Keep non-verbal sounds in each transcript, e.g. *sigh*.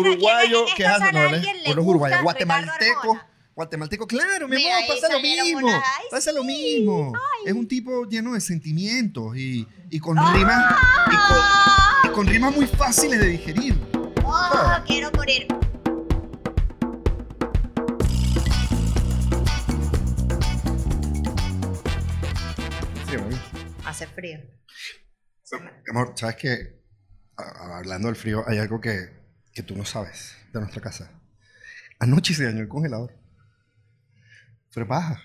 Uruguayo, en esta ¿qué haces? sala, No, a él es- alguien le uno es uruguayo. gusta Ricardo Guatemalteco. Claro, mi amor, pasa lo mismo. ay, pasa lo mismo. ay. Es un tipo lleno de sentimientos y, y con rimas y con, y con rimas muy fáciles de digerir. Oh, quiero morir. Sí. Hace frío. Amor, ¿sabes qué? Hablando del frío, hay algo que, que tú no sabes de nuestra casa. Anoche se dañó el congelador. Fue paja.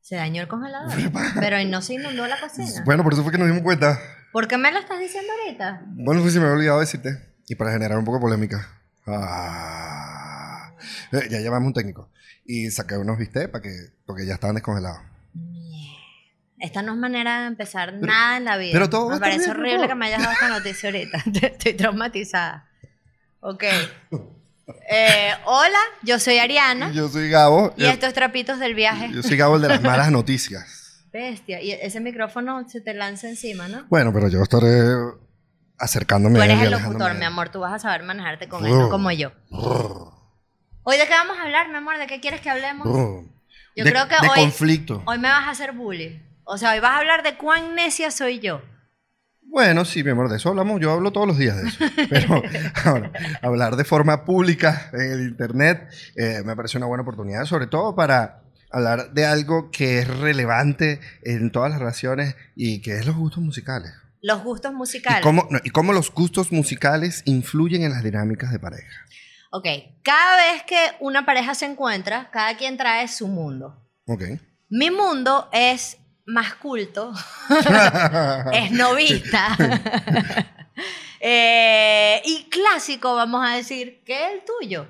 Se dañó el congelador. Pero no se inundó la cocina. Bueno, por eso fue que nos dimos cuenta. ¿Por qué me lo estás diciendo ahorita? Bueno, pues se me había olvidado decirte. Y para generar un poco de polémica. Ah. Eh, ya llamamos un técnico. Y saqué unos bistecs para que, porque ya estaban descongelados. Esta no es manera de empezar nada en la vida. pero todo me parece horrible que me hayas dado esta noticia ahorita. *laughs* Estoy traumatizada. Ok. Eh, hola, yo soy Ariana. Yo soy Gabo. Y estos trapitos del viaje. Yo soy Gabo el de las malas noticias. Bestia. Y ese micrófono se te lanza encima, ¿no? Bueno, pero yo estaré acercándome Tú eres el locutor, mi amor. Tú vas a saber manejarte con él, no como yo. Hoy de qué vamos a hablar, mi amor. ¿De qué quieres que hablemos? Yo de, creo que de hoy- conflicto. Hoy me vas a hacer bullying. O sea, hoy vas a hablar de cuán necia soy yo. Bueno, sí, mi amor, de eso hablamos. Yo hablo todos los días de eso. Pero *laughs* ahora, hablar de forma pública en el Internet eh, me parece una buena oportunidad, sobre todo para hablar de algo que es relevante en todas las relaciones y que es los gustos musicales. Los gustos Y musicales. cómo, no, y cómo los gustos musicales influyen en las dinámicas de pareja. Ok, cada vez que una pareja se encuentra, cada quien trae su mundo. Ok. Mi mundo es más culto, *laughs* es novista *laughs* eh, y clásico, vamos a decir, que es el tuyo.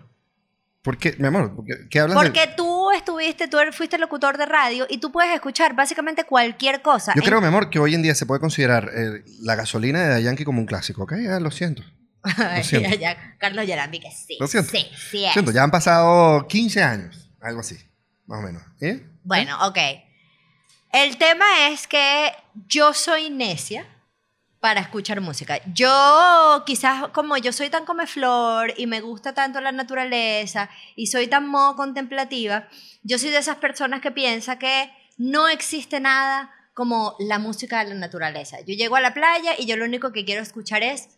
¿Por qué, mi amor? ¿Por qué, qué hablas Porque tú estuviste, tú fuiste locutor de radio y tú puedes escuchar básicamente cualquier cosa. Yo En- creo, mi amor, que hoy en día se puede considerar eh, la gasolina de Yankee como un clásico, ¿ok? Ya, lo siento. *laughs* Siento. ya, ya, Carlos Yarambi, que sí. Lo siento. Sí, sí es. Siento, ya han pasado 15 años, algo así, más o menos. ¿Eh? Bueno, ok. El tema es que yo soy necia para escuchar música. Yo, quizás como yo soy tan comeflor y me gusta tanto la naturaleza y soy tan modo contemplativa, yo soy de esas personas que piensa que no existe nada como la música de la naturaleza. Yo llego a la playa y yo lo único que quiero escuchar es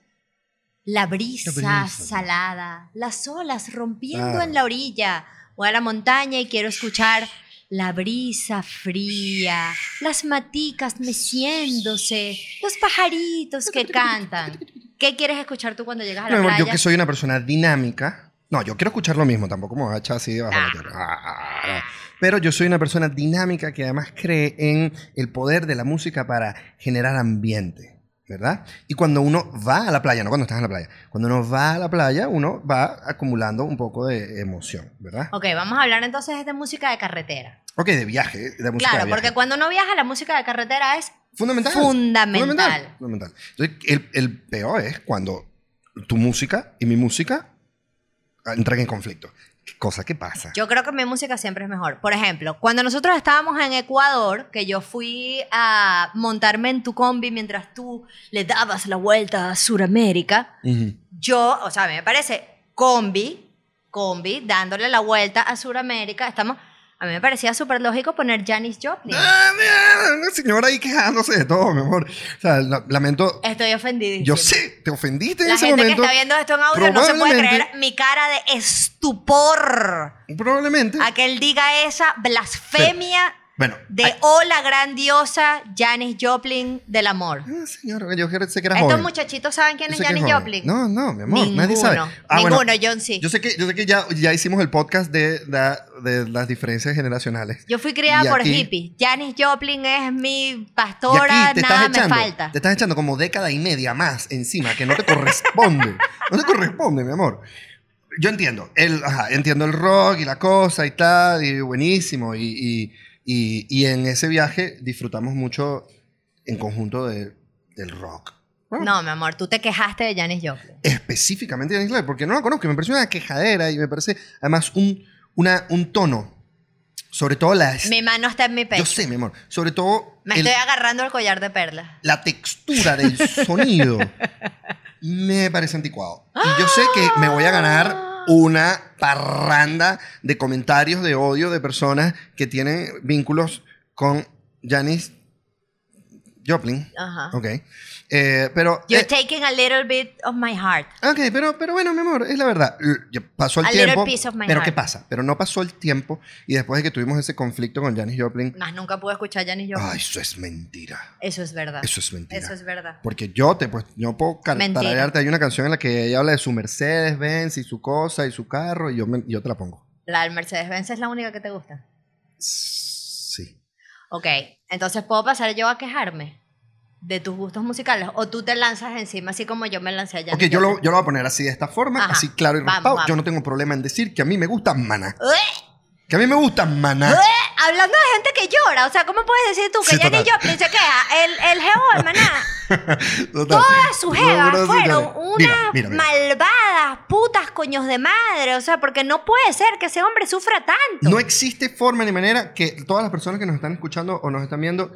la brisa, brisa. salada, las olas rompiendo Ah. en la orilla. Voy a la montaña y quiero escuchar la brisa fría, las maticas meciéndose, los pajaritos que cantan. ¿Qué quieres escuchar tú cuando llegas a No, la playa? yo que soy una persona dinámica. No, yo quiero escuchar lo mismo, tampoco me voy a echar así debajo de la Ah. tierra. Ah, ah. Pero yo soy una persona dinámica que además cree en el poder de la música para generar ambiente. ¿Verdad? Y cuando uno va a la playa, no cuando estás en la playa, cuando uno va a la playa, uno va acumulando un poco de emoción, ¿verdad? Ok, vamos a hablar entonces de música de carretera. Ok, de viaje, de música Claro, de viaje. porque cuando uno viaja, la música de carretera es Fundamental. Fundamental. Fundamental. Entonces, el, el peor es cuando tu música y mi música entran en conflicto. ¿Qué cosa que pasa? Yo creo que mi música siempre es mejor. Por ejemplo, cuando nosotros estábamos en Ecuador, que yo fui a montarme en tu combi mientras tú le dabas la vuelta a Sudamérica, yo, o sea, a mí me parece combi, combi, dándole la vuelta a Sudamérica, estamos, a mí me parecía súper lógico poner Janis Joplin. Ah, mira, una señora ahí quejándose de todo, mi amor. O sea, la- lamento. Estoy ofendidísima. Yo sé, te ofendiste en La ese gente momento. que está viendo esto en audio no se puede probablemente- creer mi cara de estupor Probablemente. a que él diga esa blasfemia Bueno, de ay- oh la grandiosa Janis Joplin del amor. Ah, señora, yo sé que era Estos joven. muchachitos saben quién Yo es Janis. Joplin. No, no, mi amor, ninguno, nadie sabe. Ah, bueno, ninguno, John sí. Yo sé que, yo sé que ya, ya hicimos el podcast de, la- de las diferencias generacionales. Yo fui criada Y por aquí- hippies. Janis Joplin es mi pastora, aquí nada me falta. te estás echando como década y media más encima que no te corresponde. *laughs* no te corresponde, mi amor. Yo entiendo, el, ajá, entiendo el rock y la cosa y tal, y buenísimo. Y, y, y- y en ese viaje disfrutamos mucho en conjunto de- del rock. No, mi amor, tú te quejaste de Janis Joplin. Específicamente de Clare, porque no la conozco, me parece una quejadera y me parece además un, una, un tono, sobre todo la... Mi mano está en mi pecho. Yo sé, mi amor, sobre todo Me el- estoy agarrando el collar de perlas. la textura del *laughs* sonido me parece anticuado. Y yo sé que me voy a ganar una parranda de comentarios de odio de personas que tienen vínculos con Janis Joplin. Ajá. Ok. Eh, pero. You're eh, taking a little bit of my heart. Ok, pero, pero bueno, mi amor, es la verdad. Pasó el A little tiempo. piece of my Pero heart. ¿qué pasa? Pero no pasó el tiempo y después de que tuvimos ese conflicto con Janis Joplin. Más nunca pude escuchar Janis Joplin. Ay, eso es mentira. Eso es verdad. Eso es mentira. Eso es verdad. Porque yo te pues yo puedo tararearte hay una canción en la que ella habla de su Mercedes Benz y su cosa y su carro y yo me- yo te la pongo. La del Mercedes-Benz es la única que te gusta. Sí. Ok, entonces puedo pasar yo a quejarme de tus gustos musicales o tú te lanzas encima así como yo me lancé allá. Ok, yo lo, yo lo voy a poner así de esta forma, Ajá. así claro y raspado. Yo no tengo problema en decir que a mí me gusta Maná. Que a mí me gusta Maná. Hablando de gente que llora, o sea, ¿cómo puedes decir tú que Sí, Janis total. Joplin se queja? El, el geo *laughs* de Maná. *laughs* todas sus jevas fueron unas Mira, mira, mira. malvadas putas coños de madre, o sea, porque no puede ser que ese hombre sufra tanto. No existe forma ni manera que todas las personas que nos están escuchando o nos están viendo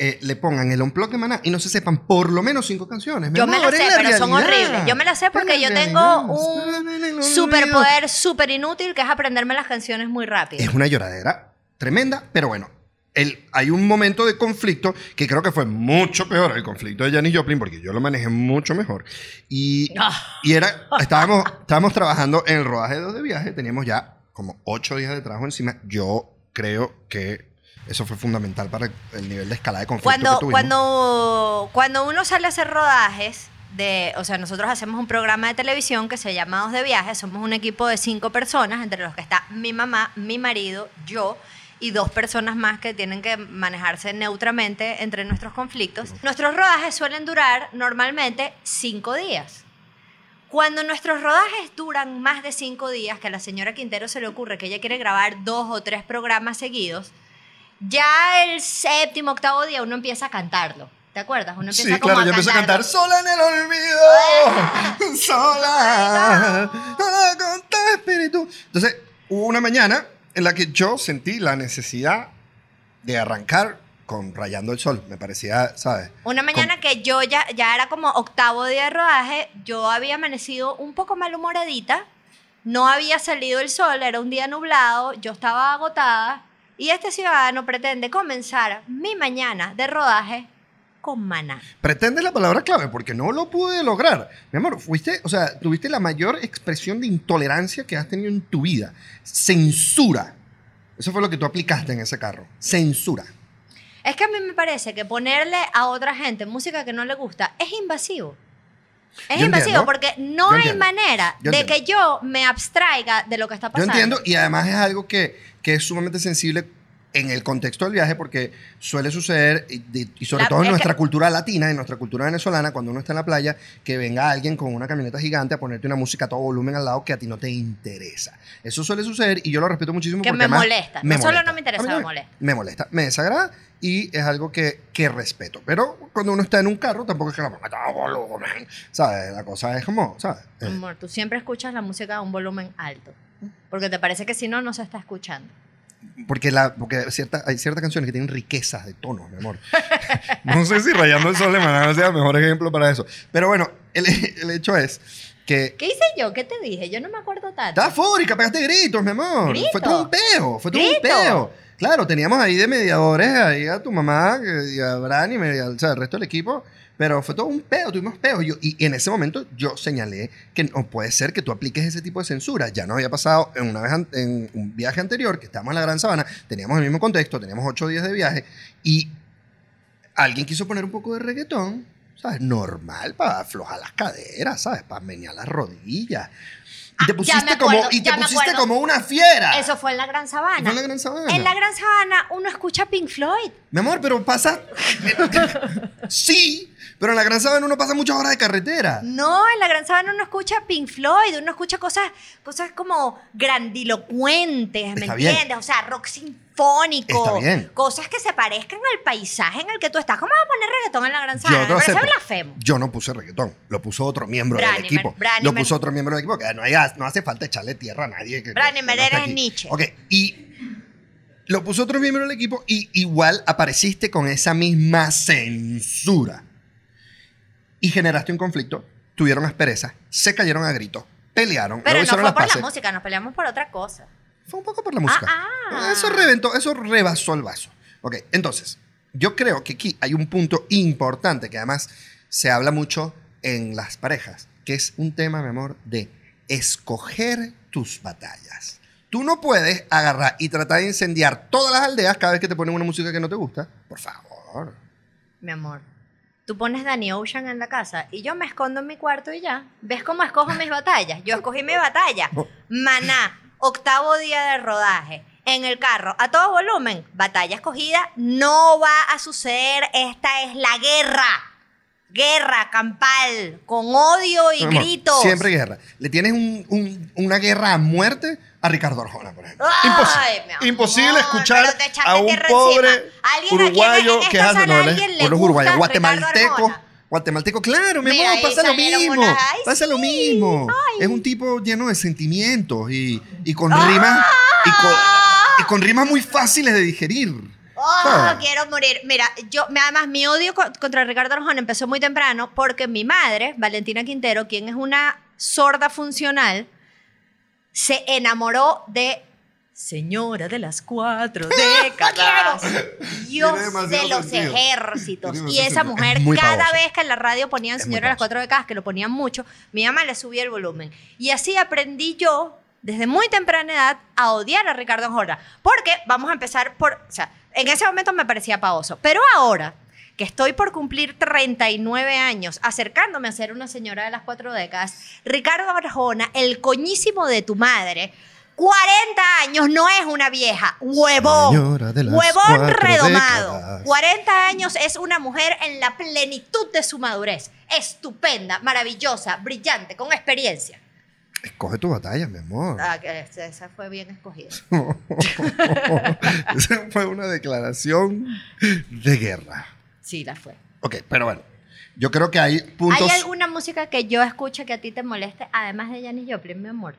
eh, le pongan el unplug de Maná y no se sepan por lo menos cinco canciones. Yo me las sé, pero son realidad. horribles. Yo me las sé porque yo tengo un superpoder súper inútil que es aprenderme las canciones muy rápido. Es una lloradera tremenda, pero bueno. El, hay un momento de conflicto que creo que fue mucho peor el conflicto de Janis Joplin porque yo lo manejé mucho mejor. Y, Ah. y era estábamos estábamos trabajando en el rodaje de dos de viaje teníamos ya como ocho días de trabajo encima. Yo creo que eso fue fundamental para el nivel de escala de conflicto Cuando, que tuvimos. cuando, cuando uno sale a hacer rodajes, de, o sea, nosotros hacemos un programa de televisión que se llama Dos de Viaje, somos un equipo de cinco personas, entre los que está mi mamá, mi marido, yo y dos personas más que tienen que manejarse neutramente entre nuestros conflictos. Nuestros rodajes suelen durar normalmente cinco días. Cuando nuestros rodajes duran más de cinco días, que a la señora Quintero se le ocurre que ella quiere grabar dos o tres programas seguidos, ya el séptimo, octavo día uno empieza a cantarlo. ¿Te acuerdas? Uno empieza Sí, como claro, a yo empecé a cantar sola en el olvido, *laughs* sola, con tu espíritu. Entonces, hubo una mañana en la que yo sentí la necesidad de arrancar con Rayando el Sol. Me parecía, ¿sabes? Una mañana que yo ya, ya era como octavo día de rodaje, yo había amanecido un poco malhumoradita, no había salido el sol, era un día nublado, yo estaba agotada y este ciudadano pretende comenzar mi mañana de rodaje con maná. Pretende la palabra clave porque no lo pude lograr. Mi amor, fuiste, o sea, tuviste la mayor expresión de intolerancia que has tenido en tu vida. Censura. Eso fue lo que tú aplicaste en ese carro. Censura. Es que a mí me parece que ponerle a otra gente música que no le gusta es invasivo. Es Yo invasivo entiendo. porque no Yo hay entiendo. manera Yo de entiendo. que yo me abstraiga de lo que está Yo pasando. entiendo y además es algo que, que es sumamente sensible en el contexto del viaje porque suele suceder, y, y sobre La- todo en es nuestra que- cultura latina, en nuestra cultura venezolana, cuando uno está en la playa, que venga alguien con una camioneta gigante a ponerte una música a todo volumen al lado que a ti no te interesa. Eso suele suceder y yo lo respeto muchísimo Que porque me molesta. No solo no me interesa, me también. molesta. Me molesta, me desagrada y es algo que, que respeto. Pero cuando uno está en un carro, tampoco es que la ponga a todo volumen. ¿Sabes? La cosa es como, ¿sabes? Eh, Amor, tú siempre escuchas la música a un volumen alto. Porque te parece que si no, no se está escuchando. Porque, la, porque cierta, hay ciertas canciones que tienen riquezas de tonos, mi amor. *laughs* no sé si Rayando el Sol de Maná sea el mejor ejemplo para eso. Pero bueno, el, el hecho es que... ¿Qué hice yo? ¿Qué te dije? Yo no me acuerdo tanto. Estás fórica, pegaste gritos, mi amor. ¿Grito? Fue todo un peo, fue todo un ¿Grito? peo. Claro, teníamos ahí de mediadores ahí a tu mamá y a Bran y media- o sea, el resto del equipo, pero fue todo un peo, tuvimos peo. Yo, y en ese momento yo señalé que no puede ser que tú apliques ese tipo de censura. Ya nos había pasado en una vez an- en un viaje anterior, que estábamos en la Gran Sabana, teníamos el mismo contexto, teníamos ocho días de viaje, y alguien quiso poner un poco de reggaetón, ¿sabes? Normal, para aflojar las caderas, ¿sabes? Para menear las rodillas. Y te Ah, pusiste, acuerdo, como, y te pusiste como una fiera. Eso fue en la Gran Sabana. Fue en la Gran Sabana. En la Gran Sabana uno escucha Pink Floyd. Mi amor, pero pasa. *laughs* sí, pero en la Gran Sabana uno pasa muchas horas de carretera. No, en la Gran Sabana uno escucha Pink Floyd, uno escucha cosas, cosas como grandilocuentes, ¿me Está bien. entiendes? O sea, rock sinfónico. Está bien. Cosas que se parezcan al paisaje en el que tú estás. ¿Cómo vas a poner reggaetón en la Gran Sabana? Me parece acepto. blasfemo. Yo no puse reggaetón, lo puso otro miembro del equipo. Lo puso otro miembro del equipo, que no, hay- no hace falta echarle tierra a nadie. Que, no eres aquí. Nietzsche. Ok, y lo puso otro miembro del equipo y igual apareciste con esa misma censura. Y generaste un conflicto tuvieron aspereza, se cayeron a gritos, pelearon, Pero no fue por la música, nos peleamos por otra cosa. Fue un poco por la música. Ah. Eso reventó, eso rebasó el vaso. Ok, entonces, yo creo que aquí hay un punto importante que además se habla mucho en las parejas, que es un tema, mi amor, de escoger tus batallas. Tú no puedes agarrar y tratar de incendiar todas las aldeas cada vez que te ponen una música que no te gusta. Por favor. Mi amor. Tú pones Danny Ocean en la casa y yo me escondo en mi cuarto y ya. ¿Ves cómo escojo mis batallas? Yo escogí mi batalla. Maná, octavo día de rodaje. En el carro, a todo volumen, batalla escogida, no va a suceder. Esta es la guerra. Guerra campal, con odio y amor, gritos. Siempre guerra. Le tienes un- un- una guerra a muerte a Ricardo Arjona, por ejemplo. Ay, Imposible. mi amor, Imposible escuchar pero te echaste a un tierra pobre encima. ¿Alguien en- uruguayo en esta que hace sala, no, alguien le o los gusta uruguayos, Ricardo guatemalteco. Arjona? Guatemalteco, claro, mi Mira, amor, ahí pasa lo salieron mismo. unas- ay, pasa lo mismo. Es un tipo lleno de sentimientos y, y con rimas y con, y con rimas muy fáciles de digerir. Oh, quiero morir. Mira, yo, además, mi odio co- contra Ricardo Arjona empezó muy temprano porque mi madre, Valentina Quintero, quien es una sorda funcional, se enamoró de Señora de las cuatro *laughs* décadas, Dios de los sentido. ejércitos. Y esa mujer, Es cada pavoso. vez que en la radio ponían Señora de las cuatro décadas, que lo ponían mucho, mi mamá le subía el volumen. Y así aprendí yo, desde muy temprana edad, a odiar a Ricardo Arjona. Porque vamos a empezar por. O sea, en ese momento me parecía pavoso. Pero ahora que estoy por cumplir 39 años, acercándome a ser una señora de las cuatro décadas, Ricardo Arjona, el coñísimo de tu madre, 40 años no es una vieja, huevón, huevón redomado. décadas. 40 años es una mujer en la plenitud de su madurez, estupenda, maravillosa, brillante, con experiencia. Escoge tu batalla, mi amor. Ah, que esa esa fue bien escogida. *laughs* Esa fue una declaración de guerra. Sí, la fue. Ok, pero bueno. Yo creo que hay puntos. ¿Hay alguna música que yo escuche que a ti te moleste, además de Janis Joplin, mi amor?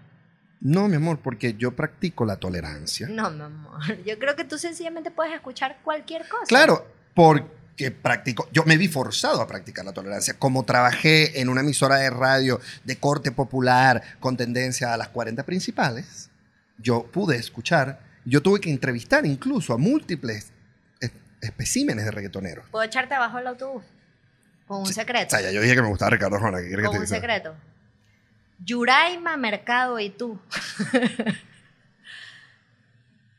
No, mi amor, porque yo practico la tolerancia. No, mi amor. Yo creo que tú sencillamente puedes escuchar cualquier cosa. Claro, porque practico. Yo me vi forzado a practicar la tolerancia. Como trabajé en una emisora de radio de corte popular con tendencia a las 40 principales, yo pude escuchar. Yo tuve que entrevistar incluso a múltiples es- especímenes de reggaetoneros. ¿Puedo echarte abajo el autobús? Con un O secreto. sea, ya yo dije que me gustaba Ricardo Arjona. ¿qué quieres que Con te un secreto. Yuraima, Mercado y tú *laughs*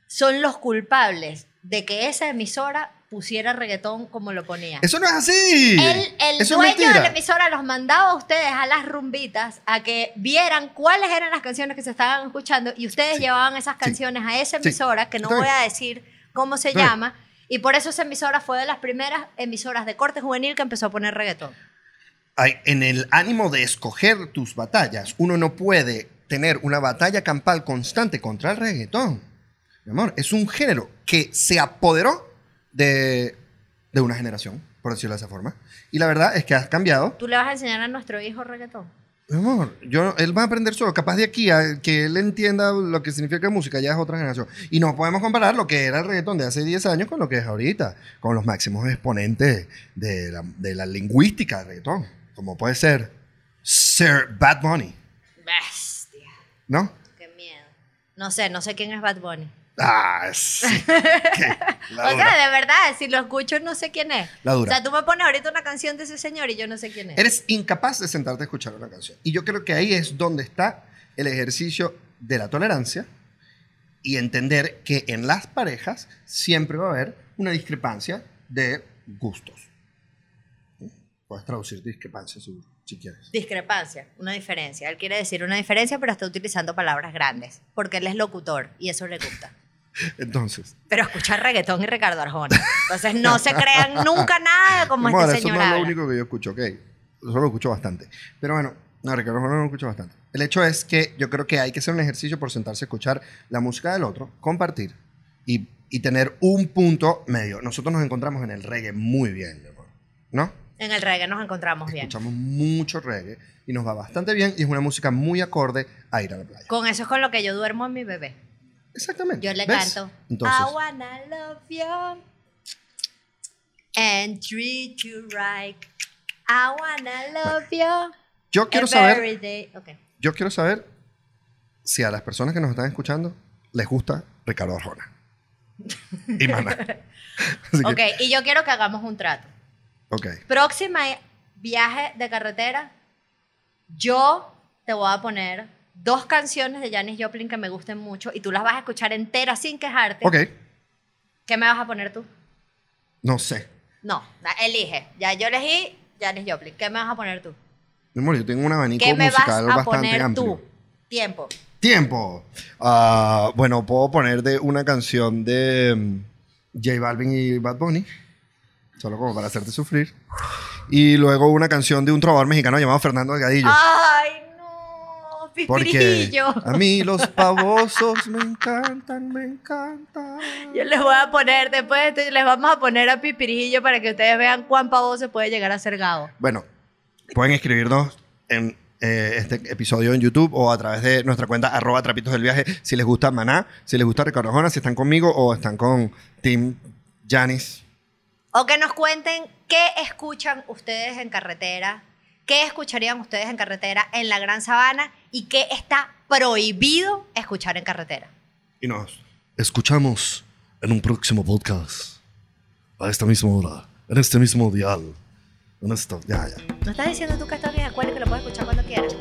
son los culpables de que esa emisora pusiera reggaetón como lo ponía. Eso no es así. El, el Eso es dueño de la emisora los mandaba a ustedes a las rumbitas a que vieran cuáles eran las canciones que se estaban escuchando y ustedes Sí. llevaban esas Sí. canciones a esa Sí. emisora, que no voy bien. a decir cómo se bien. llama, y por eso esa emisora fue de las primeras emisoras de corte juvenil que empezó a poner reggaetón. Ay, en el ánimo de escoger tus batallas, uno no puede tener una batalla campal constante contra el reggaetón. Mi amor, es un género que se apoderó de, de una generación, por decirlo de esa forma. Y la verdad es que has cambiado. ¿Tú le vas a enseñar a nuestro hijo reggaetón? Mi amor, yo, él va a aprender solo. Capaz de aquí a que él entienda lo que significa música, ya es otra generación. Y no podemos comparar lo que era el reggaetón de hace 10 años con lo que es ahorita, con los máximos exponentes de la, de la lingüística del reggaetón, como puede ser Sir Bad Bunny, Bestia. ¿no? Qué miedo. No sé, no sé quién es Bad Bunny. Ah, sí. *laughs* O sea, de verdad, si lo escucho no sé quién es. La dura. O sea, tú me pones ahorita una canción de ese señor y yo no sé quién es. Eres incapaz de sentarte a escuchar una canción. Y yo creo que ahí es donde está el ejercicio de la tolerancia y entender que en las parejas siempre va a haber una discrepancia de gustos. Puedes traducir discrepancia si, si quieres. Discrepancia, una diferencia. Él quiere decir una diferencia, pero está utilizando palabras grandes, porque él es locutor y eso le gusta. *laughs* Entonces, Pero escuchar reggaetón y Ricardo Arjona. Entonces no se crean nunca nada como este eso señor no es lo habla. único que yo escucho, ¿ok? Eso lo escucho bastante. Pero bueno, no, Ricardo Arjona no lo escucho bastante. El hecho es que yo creo que hay que hacer un ejercicio por sentarse a escuchar la música del otro, compartir y, y tener un punto medio. Nosotros nos encontramos en el reggae muy bien, ¿no? En el reggae nos encontramos bien. Escuchamos mucho reggae y nos va bastante bien y es una música muy acorde a ir a la playa. Con eso es con lo que yo duermo a mi bebé. Exactamente. Yo le ¿ves? canto. Entonces, I wanna love you and treat you right. I wanna love you Yo quiero saber, Everyday. Ok. yo quiero saber si a las personas que nos están escuchando les gusta Ricardo Arjona. Y *laughs* Maná. Que, Ok, y yo quiero que hagamos un trato. ok. Próxima viaje de carretera, yo te voy a poner dos canciones de Janis Joplin que me gusten mucho y tú las vas a escuchar enteras sin quejarte. Ok. ¿Qué me vas a poner tú? No sé. No, elige. Ya yo elegí Janis Joplin. ¿Qué me vas a poner tú? Mi amor, yo tengo un abanico ¿Qué me vas musical a bastante poner amplio. tú? Tiempo. Tiempo. Ah, bueno, puedo poner de una canción de mm, J Balvin y Bad Bunny, solo como para hacerte sufrir. Y luego una canción de un trovador mexicano llamado Fernando Delgadillo. ¡Ay! Porque a mí los *laughs* pavosos me encantan, me encantan. Yo les voy a poner, después de esto, les vamos a poner a Pipirillo para que ustedes vean cuán pavoso puede llegar a ser Gabo. Bueno, pueden escribirnos en eh, este episodio en YouTube o a través de nuestra cuenta arroba trapitos del viaje si les gusta Maná, si les gusta Ricardo Arjona, si están conmigo o están con Tim Janis. O que nos cuenten qué escuchan ustedes en carretera, qué escucharían ustedes en carretera en la Gran Sabana y qué está prohibido escuchar en carretera. Y nos escuchamos en un próximo podcast. A esta misma hora, en este mismo dial. En esto, ya, ya. ¿No estás diciendo tú que estás en la escuela y que lo puedes escuchar cuando quieras?